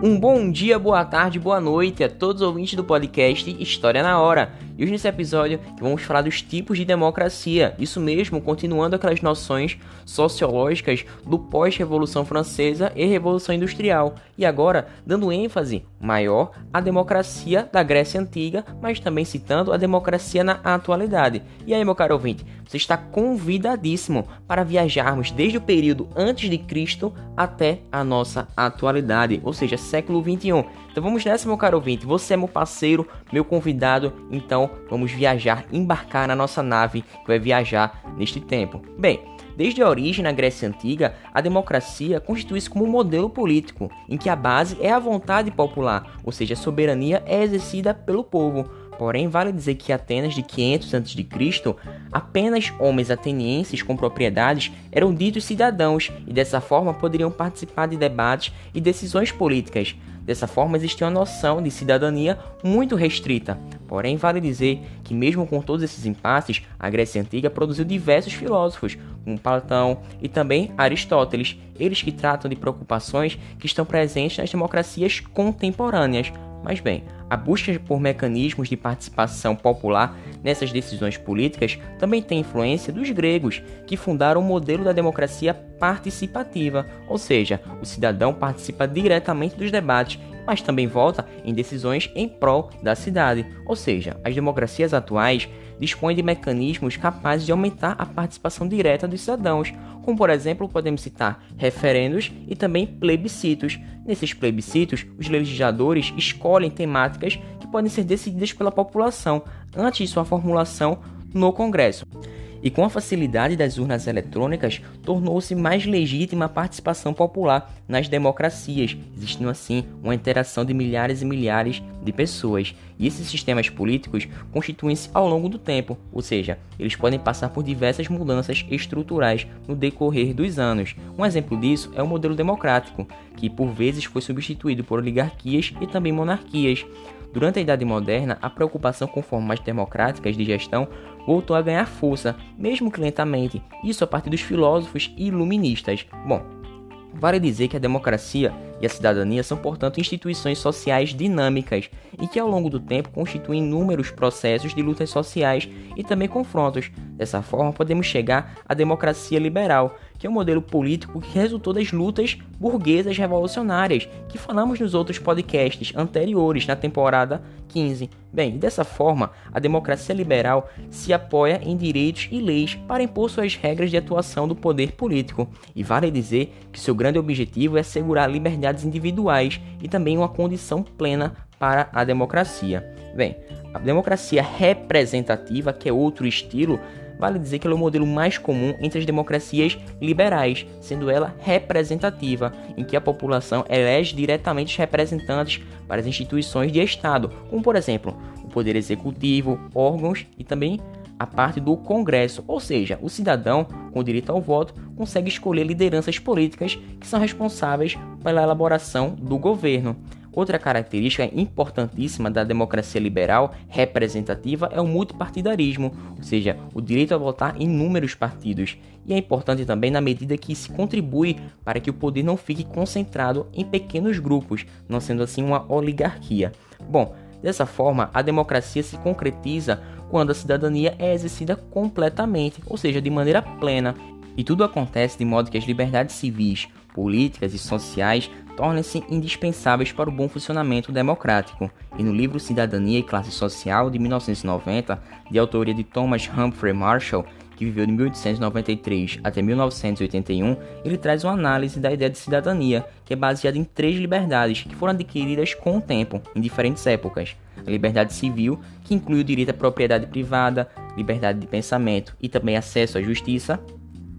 Um bom dia, boa tarde, boa noite a todos os ouvintes do podcast História na Hora. E hoje nesse episódio vamos falar dos tipos de democracia, isso mesmo, continuando aquelas noções sociológicas do pós-revolução francesa e revolução industrial. E agora, dando ênfase maior à democracia da Grécia antiga, mas também citando a democracia na atualidade. E aí, meu caro ouvinte, você está convidadíssimo para viajarmos desde o período antes de Cristo até a nossa atualidade, ou seja, século 21. Então vamos nessa, meu caro ouvinte. Você é meu parceiro, meu convidado. Então vamos viajar, embarcar na nossa nave que vai viajar neste tempo. Bem, Desde a origem na Grécia Antiga, a democracia constitui-se como um modelo político, em que a base é a vontade popular, ou seja, a soberania é exercida pelo povo. Porém, vale dizer que Atenas de 500 a.C., apenas homens atenienses com propriedades eram ditos cidadãos e dessa forma poderiam participar de debates e decisões políticas. Dessa forma, existia uma noção de cidadania muito restrita. Porém, vale dizer que, mesmo com todos esses impasses, a Grécia Antiga produziu diversos filósofos, como Platão e também Aristóteles, eles que tratam de preocupações que estão presentes nas democracias contemporâneas. Mas bem, a busca por mecanismos de participação popular nessas decisões políticas também tem influência dos gregos, que fundaram o modelo da democracia participativa, ou seja, o cidadão participa diretamente dos debates, mas também vota em decisões em prol da cidade. Ou seja, as democracias atuais dispõem de mecanismos capazes de aumentar a participação direta dos cidadãos, como por exemplo podemos citar referendos e também plebiscitos. Nesses plebiscitos, os legisladores escolhem temáticas que podem ser decididas pela população antes de sua formulação no Congresso. E com a facilidade das urnas eletrônicas, tornou-se mais legítima a participação popular nas democracias, existindo assim uma interação de milhares e milhares de pessoas. E esses sistemas políticos constituem-se ao longo do tempo, ou seja, eles podem passar por diversas mudanças estruturais no decorrer dos anos. Um exemplo disso é o modelo democrático, que por vezes foi substituído por oligarquias e também monarquias. Durante a Idade Moderna, a preocupação com formas democráticas de gestão voltou a ganhar força, mesmo que lentamente, isso a partir dos filósofos iluministas. Bom, vale dizer que a democracia e a cidadania são, portanto, instituições sociais dinâmicas e que ao longo do tempo constituem inúmeros processos de lutas sociais e também confrontos. Dessa forma, podemos chegar à democracia liberal, que é um modelo político que resultou das lutas burguesas revolucionárias, que falamos nos outros podcasts anteriores na temporada 15. Bem, dessa forma, a democracia liberal se apoia em direitos e leis para impor suas regras de atuação do poder político, e vale dizer que seu grande objetivo é assegurar liberdades individuais e também uma condição plena para a democracia. Bem, a democracia representativa, que é outro estilo, vale dizer que ela é o modelo mais comum entre as democracias liberais, sendo ela representativa, em que a população elege diretamente os representantes para as instituições de Estado, como por exemplo o Poder Executivo, órgãos e também a parte do Congresso, ou seja, o cidadão com direito ao voto consegue escolher lideranças políticas que são responsáveis pela elaboração do governo. Outra característica importantíssima da democracia liberal representativa é o multipartidarismo, ou seja, o direito a votar em inúmeros partidos. E é importante também na medida que se contribui para que o poder não fique concentrado em pequenos grupos, não sendo assim uma oligarquia. Bom, dessa forma, a democracia se concretiza quando a cidadania é exercida completamente, ou seja, de maneira plena. E tudo acontece de modo que as liberdades civis, políticas e sociais tornem-se indispensáveis para o bom funcionamento democrático. E no livro Cidadania e Classe Social, de 1990, de autoria de Thomas Humphrey Marshall, que viveu de 1893 até 1981, ele traz uma análise da ideia de cidadania, que é baseada em três liberdades que foram adquiridas com o tempo, em diferentes épocas. A liberdade civil, que inclui o direito à propriedade privada, liberdade de pensamento e também acesso à justiça,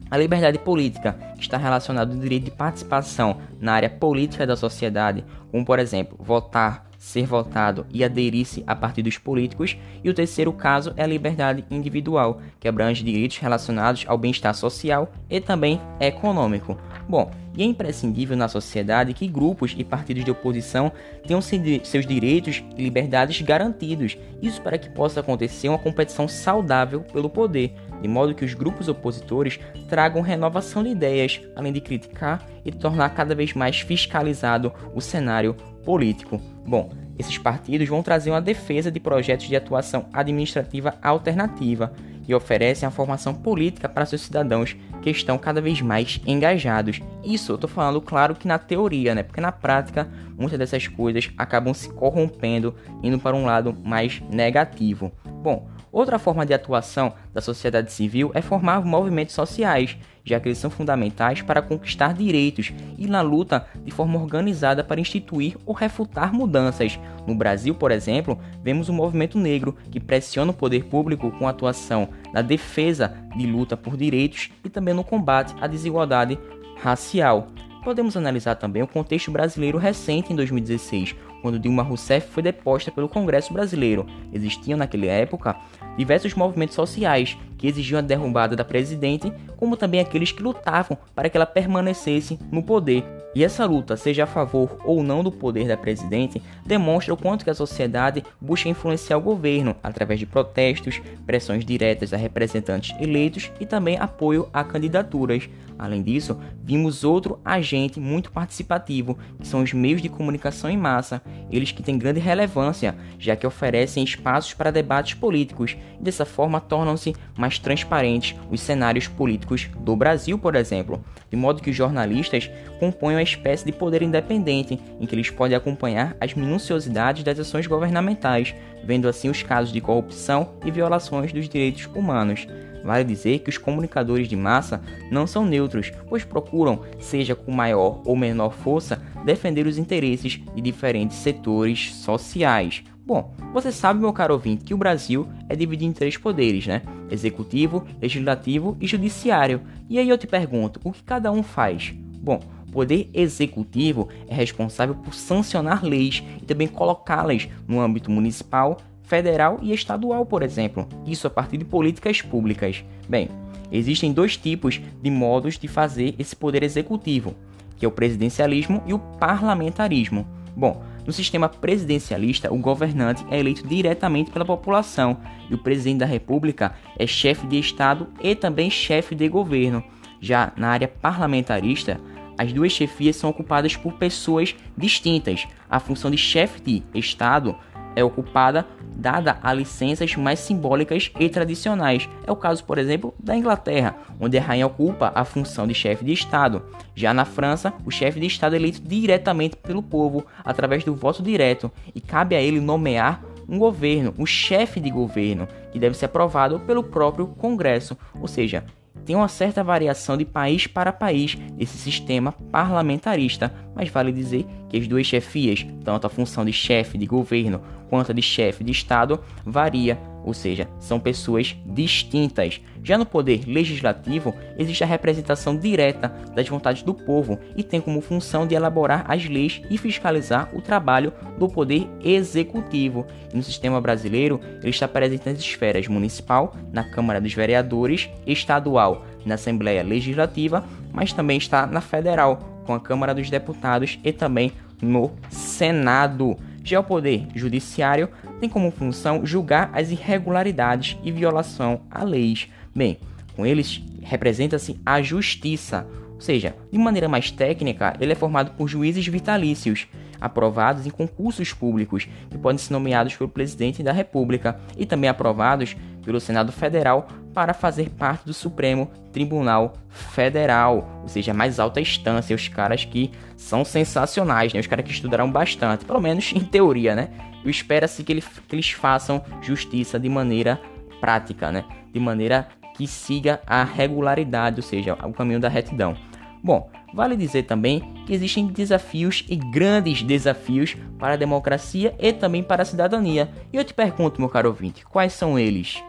a liberdade política está relacionada ao direito de participação na área política da sociedade, como por exemplo, votar, ser votado e aderir-se a partidos políticos, e o terceiro caso é a liberdade individual, que abrange direitos relacionados ao bem-estar social e também econômico. Bom, e é imprescindível na sociedade que grupos e partidos de oposição tenham seus direitos e liberdades garantidos, isso para que possa acontecer uma competição saudável pelo poder. De modo que os grupos opositores tragam renovação de ideias, além de criticar e tornar cada vez mais fiscalizado o cenário político. Bom, esses partidos vão trazer uma defesa de projetos de atuação administrativa alternativa e oferecem a formação política para seus cidadãos que estão cada vez mais engajados. Isso eu estou falando, claro, que na teoria, né? Porque na prática, muitas dessas coisas acabam se corrompendo, indo para um lado mais negativo. Bom, Outra forma de atuação da sociedade civil é formar movimentos sociais, já que eles são fundamentais para conquistar direitos e na luta de forma organizada para instituir ou refutar mudanças. No Brasil, por exemplo, vemos o movimento negro que pressiona o poder público com atuação na defesa de luta por direitos e também no combate à desigualdade racial. Podemos analisar também o contexto brasileiro recente em 2016, quando Dilma Rousseff foi deposta pelo Congresso Brasileiro. Existiam naquela época diversos movimentos sociais que exigiam a derrubada da presidente, como também aqueles que lutavam para que ela permanecesse no poder. E essa luta, seja a favor ou não do poder da presidente, demonstra o quanto que a sociedade busca influenciar o governo através de protestos, pressões diretas a representantes eleitos e também apoio a candidaturas. Além disso, vimos outro agente muito participativo, que são os meios de comunicação em massa, eles que têm grande relevância, já que oferecem espaços para debates políticos e dessa forma tornam-se mais transparentes os cenários políticos do Brasil, por exemplo, de modo que os jornalistas compõem uma espécie de poder independente em que eles podem acompanhar as minuciosidades das ações governamentais, vendo assim os casos de corrupção e violações dos direitos humanos. Vale dizer que os comunicadores de massa não são neutros, pois procuram, seja com maior ou menor força, defender os interesses de diferentes setores sociais. Bom, você sabe, meu caro ouvinte, que o Brasil é dividido em três poderes, né? Executivo, legislativo e judiciário. E aí eu te pergunto, o que cada um faz? Bom, o poder executivo é responsável por sancionar leis e também colocá-las no âmbito municipal, federal e estadual, por exemplo. Isso a partir de políticas públicas. Bem, existem dois tipos de modos de fazer esse poder executivo, que é o presidencialismo e o parlamentarismo. Bom, no sistema presidencialista, o governante é eleito diretamente pela população e o presidente da República é chefe de Estado e também chefe de governo. Já na área parlamentarista, as duas chefias são ocupadas por pessoas distintas. A função de chefe de Estado é ocupada dada a licenças mais simbólicas e tradicionais. É o caso, por exemplo, da Inglaterra, onde a rainha ocupa a função de chefe de Estado. Já na França, o chefe de Estado é eleito diretamente pelo povo, através do voto direto, e cabe a ele nomear um governo, um chefe de governo, que deve ser aprovado pelo próprio Congresso, ou seja, tem uma certa variação de país para país esse sistema parlamentarista, mas vale dizer que as duas chefias, tanto a função de chefe de governo quanto a de chefe de Estado, varia, ou seja, são pessoas distintas. Já no poder legislativo, existe a representação direta das vontades do povo e tem como função de elaborar as leis e fiscalizar o trabalho do poder executivo. E no sistema brasileiro, ele está presente nas esferas municipal, na Câmara dos Vereadores, estadual, na Assembleia Legislativa, mas também está na federal, com a Câmara dos Deputados e também no Senado. Já o Poder Judiciário tem como função julgar as irregularidades e violação a leis. Bem, com eles representa-se a justiça, ou seja, de maneira mais técnica, ele é formado por juízes vitalícios, aprovados em concursos públicos, que podem ser nomeados pelo presidente da República e também aprovados pelo Senado Federal para fazer parte do Supremo Tribunal Federal, ou seja, a mais alta instância, os caras que são sensacionais, né? os caras que estudaram bastante, pelo menos em teoria, né? E espera-se que, ele, que eles façam justiça de maneira prática, né? De maneira que siga a regularidade, ou seja, o caminho da retidão. Bom, vale dizer também que existem desafios e grandes desafios para a democracia e também para a cidadania. E eu te pergunto, meu caro ouvinte, quais são eles?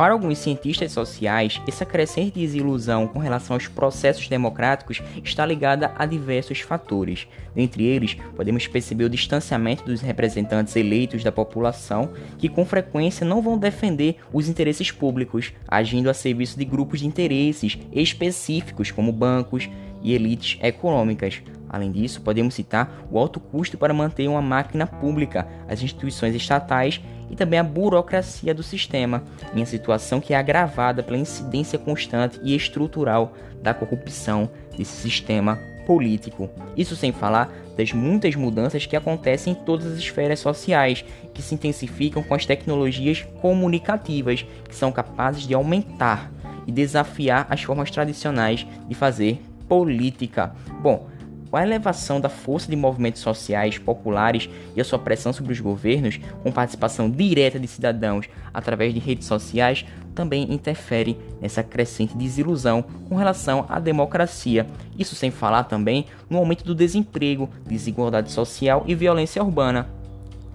Para alguns cientistas sociais, essa crescente desilusão com relação aos processos democráticos está ligada a diversos fatores. Dentre eles, podemos perceber o distanciamento dos representantes eleitos da população, que com frequência não vão defender os interesses públicos, agindo a serviço de grupos de interesses específicos, como bancos e elites econômicas. Além disso, podemos citar o alto custo para manter uma máquina pública, as instituições estatais e também a burocracia do sistema, em situação que é agravada pela incidência constante e estrutural da corrupção desse sistema político. Isso sem falar das muitas mudanças que acontecem em todas as esferas sociais, que se intensificam com as tecnologias comunicativas, que são capazes de aumentar e desafiar as formas tradicionais de fazer política. Bom, a elevação da força de movimentos sociais populares e a sua pressão sobre os governos, com participação direta de cidadãos através de redes sociais, também interfere nessa crescente desilusão com relação à democracia. Isso sem falar também no aumento do desemprego, desigualdade social e violência urbana.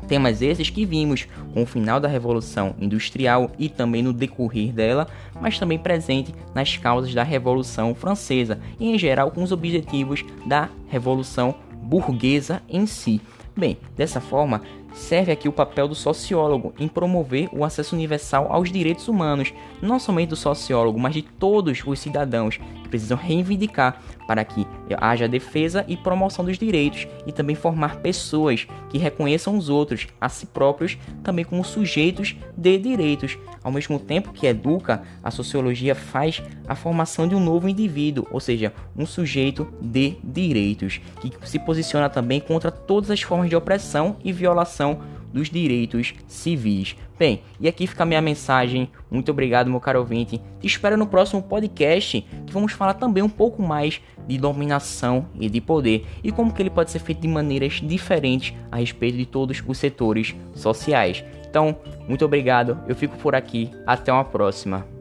Temas esses que vimos com o final da Revolução Industrial e também no decorrer dela, mas também presente nas causas da Revolução Francesa e em geral com os objetivos da Revolução Burguesa em si. Bem, dessa forma, serve aqui o papel do sociólogo em promover o acesso universal aos direitos humanos, não somente do sociólogo, mas de todos os cidadãos precisam reivindicar para que haja defesa e promoção dos direitos e também formar pessoas que reconheçam os outros, a si próprios, também como sujeitos de direitos. Ao mesmo tempo que educa, a sociologia faz a formação de um novo indivíduo, ou seja, um sujeito de direitos, que se posiciona também contra todas as formas de opressão e violação dos direitos civis. Bem, e aqui fica a minha mensagem. Muito obrigado, meu caro ouvinte. Te espero no próximo podcast, que vamos falar também um pouco mais de dominação e de poder e como que ele pode ser feito de maneiras diferentes a respeito de todos os setores sociais. Então, muito obrigado. Eu fico por aqui. Até uma próxima.